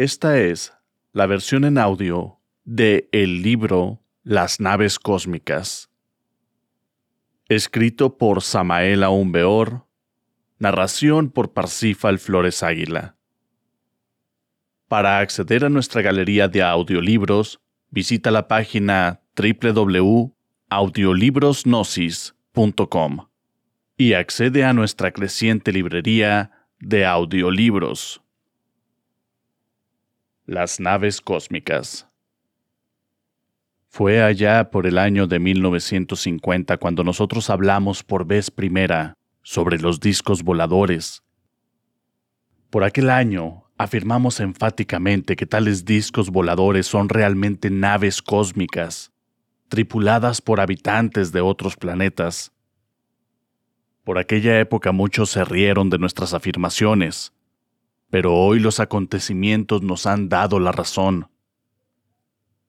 Esta es la versión en audio de el libro Las naves cósmicas, escrito por Samael Aumbeor, narración por Parsifal Flores Águila. Para acceder a nuestra galería de audiolibros, visita la página www.audiolibrosgnosis.com y accede a nuestra creciente librería de audiolibros. Las naves cósmicas. Fue allá por el año de 1950 cuando nosotros hablamos por vez primera sobre los discos voladores. Por aquel año afirmamos enfáticamente que tales discos voladores son realmente naves cósmicas, tripuladas por habitantes de otros planetas. Por aquella época muchos se rieron de nuestras afirmaciones, pero hoy los acontecimientos nos han dado la razón.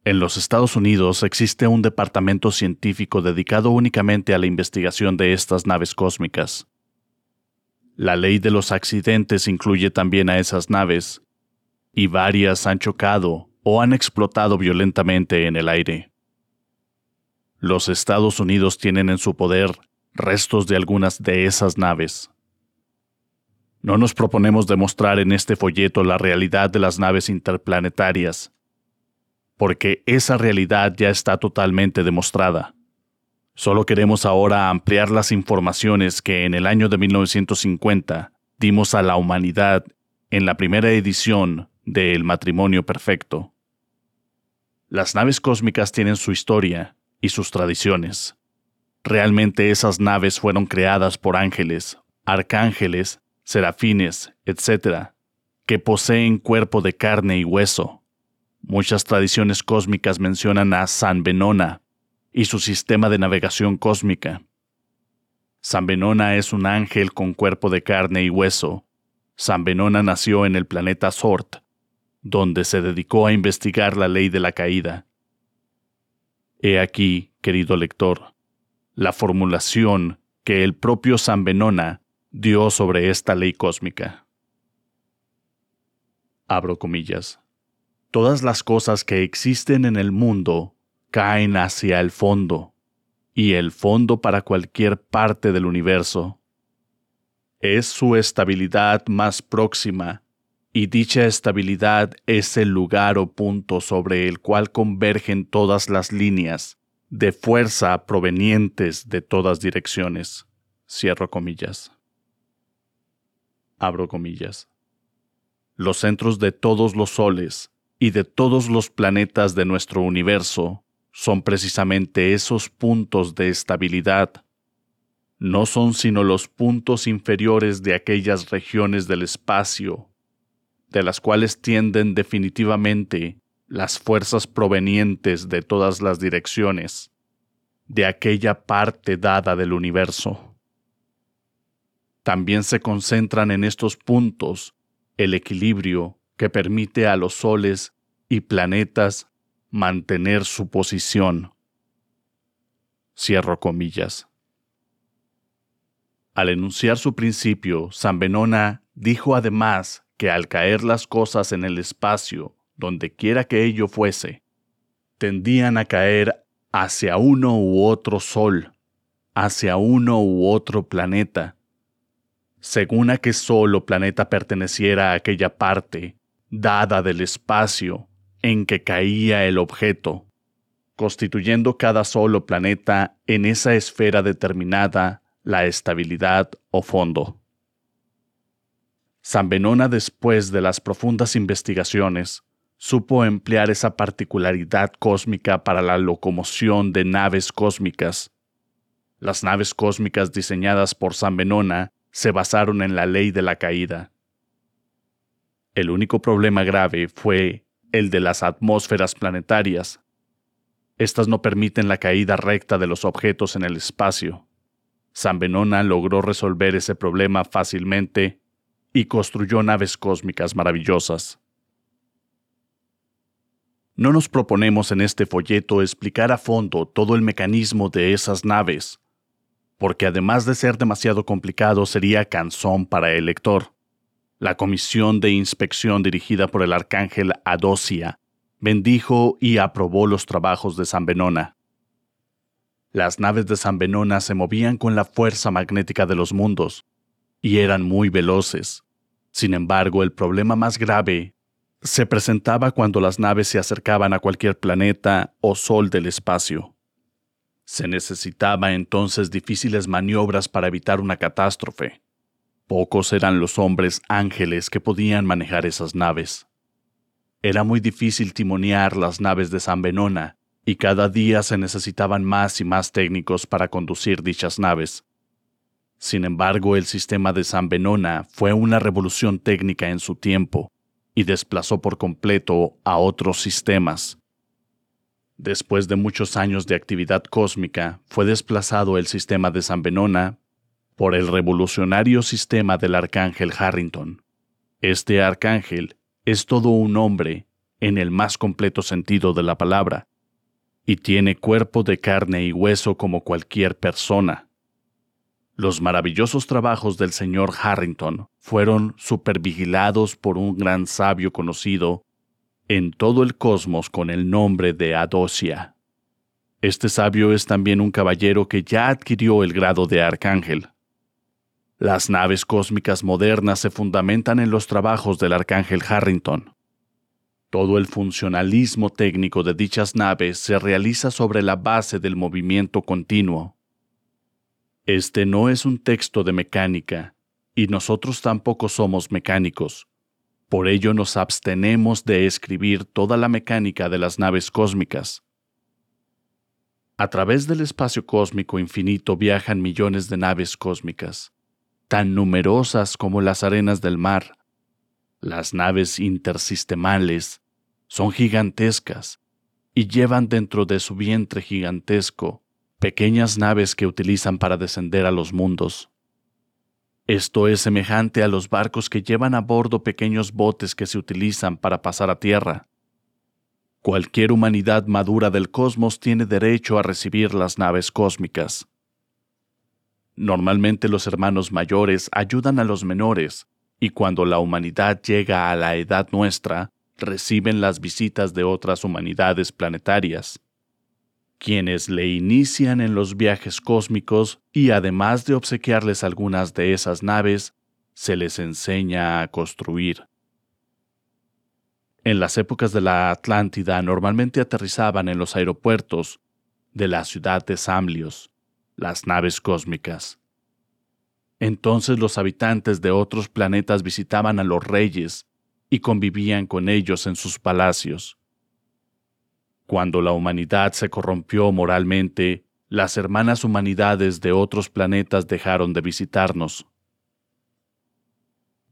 En los Estados Unidos existe un departamento científico dedicado únicamente a la investigación de estas naves cósmicas. La ley de los accidentes incluye también a esas naves, y varias han chocado o han explotado violentamente en el aire. Los Estados Unidos tienen en su poder restos de algunas de esas naves. No nos proponemos demostrar en este folleto la realidad de las naves interplanetarias, porque esa realidad ya está totalmente demostrada. Solo queremos ahora ampliar las informaciones que en el año de 1950 dimos a la humanidad en la primera edición de El matrimonio perfecto. Las naves cósmicas tienen su historia y sus tradiciones. Realmente esas naves fueron creadas por ángeles, arcángeles serafines, etc., que poseen cuerpo de carne y hueso. Muchas tradiciones cósmicas mencionan a San Benona y su sistema de navegación cósmica. San Benona es un ángel con cuerpo de carne y hueso. San Benona nació en el planeta Sort, donde se dedicó a investigar la ley de la caída. He aquí, querido lector, la formulación que el propio San Benona dio sobre esta ley cósmica. Abro comillas. Todas las cosas que existen en el mundo caen hacia el fondo, y el fondo para cualquier parte del universo. Es su estabilidad más próxima, y dicha estabilidad es el lugar o punto sobre el cual convergen todas las líneas de fuerza provenientes de todas direcciones. Cierro comillas abro comillas. Los centros de todos los soles y de todos los planetas de nuestro universo son precisamente esos puntos de estabilidad. No son sino los puntos inferiores de aquellas regiones del espacio, de las cuales tienden definitivamente las fuerzas provenientes de todas las direcciones, de aquella parte dada del universo también se concentran en estos puntos el equilibrio que permite a los soles y planetas mantener su posición. Cierro comillas. Al enunciar su principio, San Benona dijo además que al caer las cosas en el espacio, donde quiera que ello fuese, tendían a caer hacia uno u otro sol, hacia uno u otro planeta, según a que solo planeta perteneciera a aquella parte, dada del espacio, en que caía el objeto, constituyendo cada solo planeta en esa esfera determinada la estabilidad o fondo. San Benona, después de las profundas investigaciones, supo emplear esa particularidad cósmica para la locomoción de naves cósmicas. Las naves cósmicas diseñadas por San Benona se basaron en la ley de la caída. El único problema grave fue el de las atmósferas planetarias. Estas no permiten la caída recta de los objetos en el espacio. San Benona logró resolver ese problema fácilmente y construyó naves cósmicas maravillosas. No nos proponemos en este folleto explicar a fondo todo el mecanismo de esas naves, porque además de ser demasiado complicado sería cansón para el lector. La comisión de inspección dirigida por el arcángel Adosia bendijo y aprobó los trabajos de San Benona. Las naves de San Benona se movían con la fuerza magnética de los mundos, y eran muy veloces. Sin embargo, el problema más grave se presentaba cuando las naves se acercaban a cualquier planeta o sol del espacio. Se necesitaba entonces difíciles maniobras para evitar una catástrofe. Pocos eran los hombres ángeles que podían manejar esas naves. Era muy difícil timonear las naves de San Benona, y cada día se necesitaban más y más técnicos para conducir dichas naves. Sin embargo, el sistema de San Benona fue una revolución técnica en su tiempo y desplazó por completo a otros sistemas. Después de muchos años de actividad cósmica, fue desplazado el sistema de San Benona por el revolucionario sistema del arcángel Harrington. Este arcángel es todo un hombre en el más completo sentido de la palabra, y tiene cuerpo de carne y hueso como cualquier persona. Los maravillosos trabajos del señor Harrington fueron supervigilados por un gran sabio conocido en todo el cosmos con el nombre de Adosia. Este sabio es también un caballero que ya adquirió el grado de arcángel. Las naves cósmicas modernas se fundamentan en los trabajos del arcángel Harrington. Todo el funcionalismo técnico de dichas naves se realiza sobre la base del movimiento continuo. Este no es un texto de mecánica, y nosotros tampoco somos mecánicos. Por ello nos abstenemos de escribir toda la mecánica de las naves cósmicas. A través del espacio cósmico infinito viajan millones de naves cósmicas, tan numerosas como las arenas del mar. Las naves intersistemales son gigantescas y llevan dentro de su vientre gigantesco pequeñas naves que utilizan para descender a los mundos. Esto es semejante a los barcos que llevan a bordo pequeños botes que se utilizan para pasar a tierra. Cualquier humanidad madura del cosmos tiene derecho a recibir las naves cósmicas. Normalmente los hermanos mayores ayudan a los menores, y cuando la humanidad llega a la edad nuestra, reciben las visitas de otras humanidades planetarias quienes le inician en los viajes cósmicos y además de obsequiarles algunas de esas naves, se les enseña a construir. En las épocas de la Atlántida normalmente aterrizaban en los aeropuertos de la ciudad de Samlios las naves cósmicas. Entonces los habitantes de otros planetas visitaban a los reyes y convivían con ellos en sus palacios. Cuando la humanidad se corrompió moralmente, las hermanas humanidades de otros planetas dejaron de visitarnos.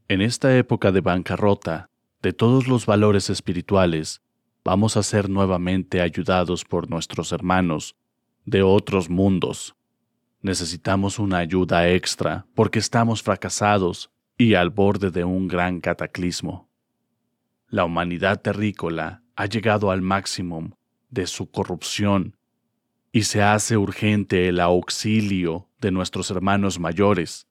En esta época de bancarrota, de todos los valores espirituales, vamos a ser nuevamente ayudados por nuestros hermanos de otros mundos. Necesitamos una ayuda extra porque estamos fracasados y al borde de un gran cataclismo. La humanidad terrícola ha llegado al máximo de su corrupción y se hace urgente el auxilio de nuestros hermanos mayores.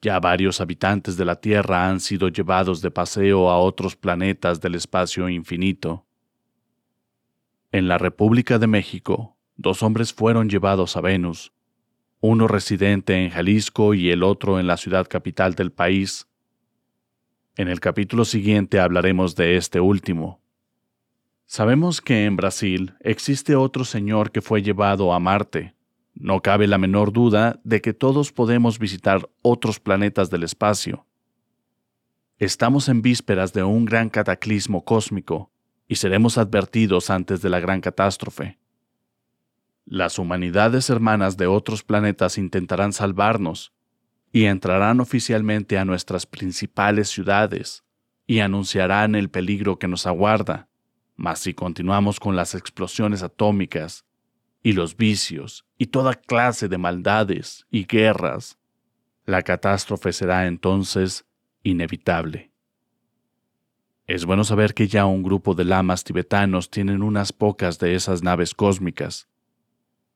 Ya varios habitantes de la Tierra han sido llevados de paseo a otros planetas del espacio infinito. En la República de México, dos hombres fueron llevados a Venus. uno residente en Jalisco y el otro en la ciudad capital del país. En el capítulo siguiente hablaremos de este último. Sabemos que en Brasil existe otro señor que fue llevado a Marte. No cabe la menor duda de que todos podemos visitar otros planetas del espacio. Estamos en vísperas de un gran cataclismo cósmico y seremos advertidos antes de la gran catástrofe. Las humanidades hermanas de otros planetas intentarán salvarnos y entrarán oficialmente a nuestras principales ciudades y anunciarán el peligro que nos aguarda. Mas si continuamos con las explosiones atómicas y los vicios y toda clase de maldades y guerras, la catástrofe será entonces inevitable. Es bueno saber que ya un grupo de lamas tibetanos tienen unas pocas de esas naves cósmicas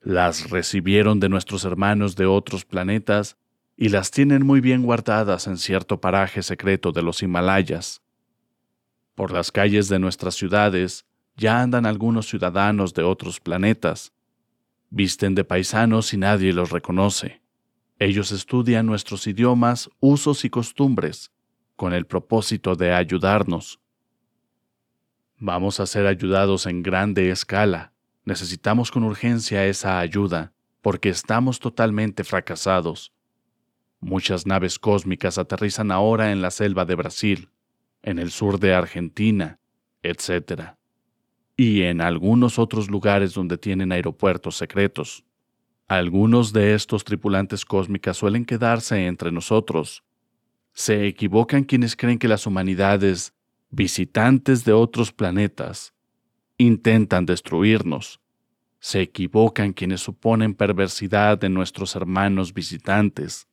las recibieron de nuestros hermanos de otros planetas y las tienen muy bien guardadas en cierto paraje secreto de los Himalayas. Por las calles de nuestras ciudades ya andan algunos ciudadanos de otros planetas. Visten de paisanos y nadie los reconoce. Ellos estudian nuestros idiomas, usos y costumbres, con el propósito de ayudarnos. Vamos a ser ayudados en grande escala Necesitamos con urgencia esa ayuda, porque estamos totalmente fracasados. Muchas naves cósmicas aterrizan ahora en la selva de Brasil, en el sur de Argentina, etc. Y en algunos otros lugares donde tienen aeropuertos secretos. Algunos de estos tripulantes cósmicas suelen quedarse entre nosotros. Se equivocan quienes creen que las humanidades, visitantes de otros planetas, intentan destruirnos. Se equivocan quienes suponen perversidad en nuestros hermanos visitantes.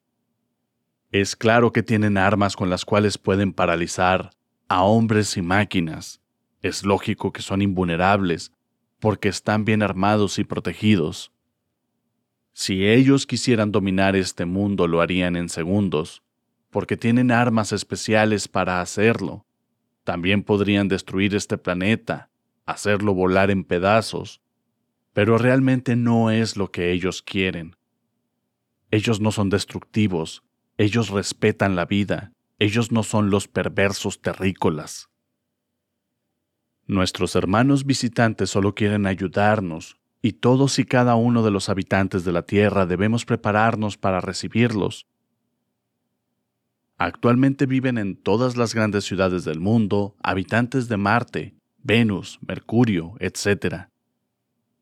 Es claro que tienen armas con las cuales pueden paralizar a hombres y máquinas. Es lógico que son invulnerables, porque están bien armados y protegidos. Si ellos quisieran dominar este mundo lo harían en segundos, porque tienen armas especiales para hacerlo. También podrían destruir este planeta hacerlo volar en pedazos, pero realmente no es lo que ellos quieren. Ellos no son destructivos, ellos respetan la vida, ellos no son los perversos terrícolas. Nuestros hermanos visitantes solo quieren ayudarnos, y todos y cada uno de los habitantes de la Tierra debemos prepararnos para recibirlos. Actualmente viven en todas las grandes ciudades del mundo habitantes de Marte, Venus, Mercurio, etc.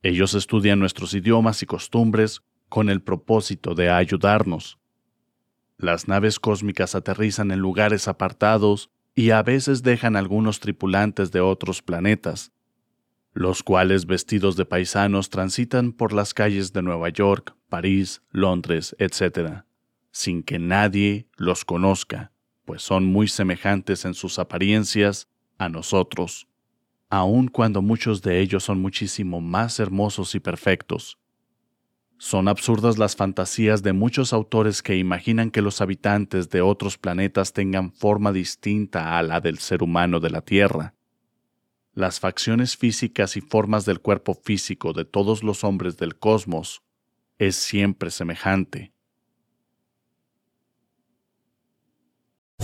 Ellos estudian nuestros idiomas y costumbres con el propósito de ayudarnos. Las naves cósmicas aterrizan en lugares apartados y a veces dejan algunos tripulantes de otros planetas, los cuales vestidos de paisanos transitan por las calles de Nueva York, París, Londres, etc., sin que nadie los conozca, pues son muy semejantes en sus apariencias a nosotros aun cuando muchos de ellos son muchísimo más hermosos y perfectos. Son absurdas las fantasías de muchos autores que imaginan que los habitantes de otros planetas tengan forma distinta a la del ser humano de la Tierra. Las facciones físicas y formas del cuerpo físico de todos los hombres del cosmos es siempre semejante.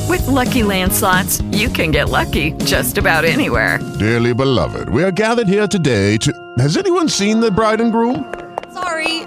With lucky landslots, you can get lucky just about anywhere. Dearly beloved, we are gathered here today to. Has anyone seen the bride and groom? Sorry,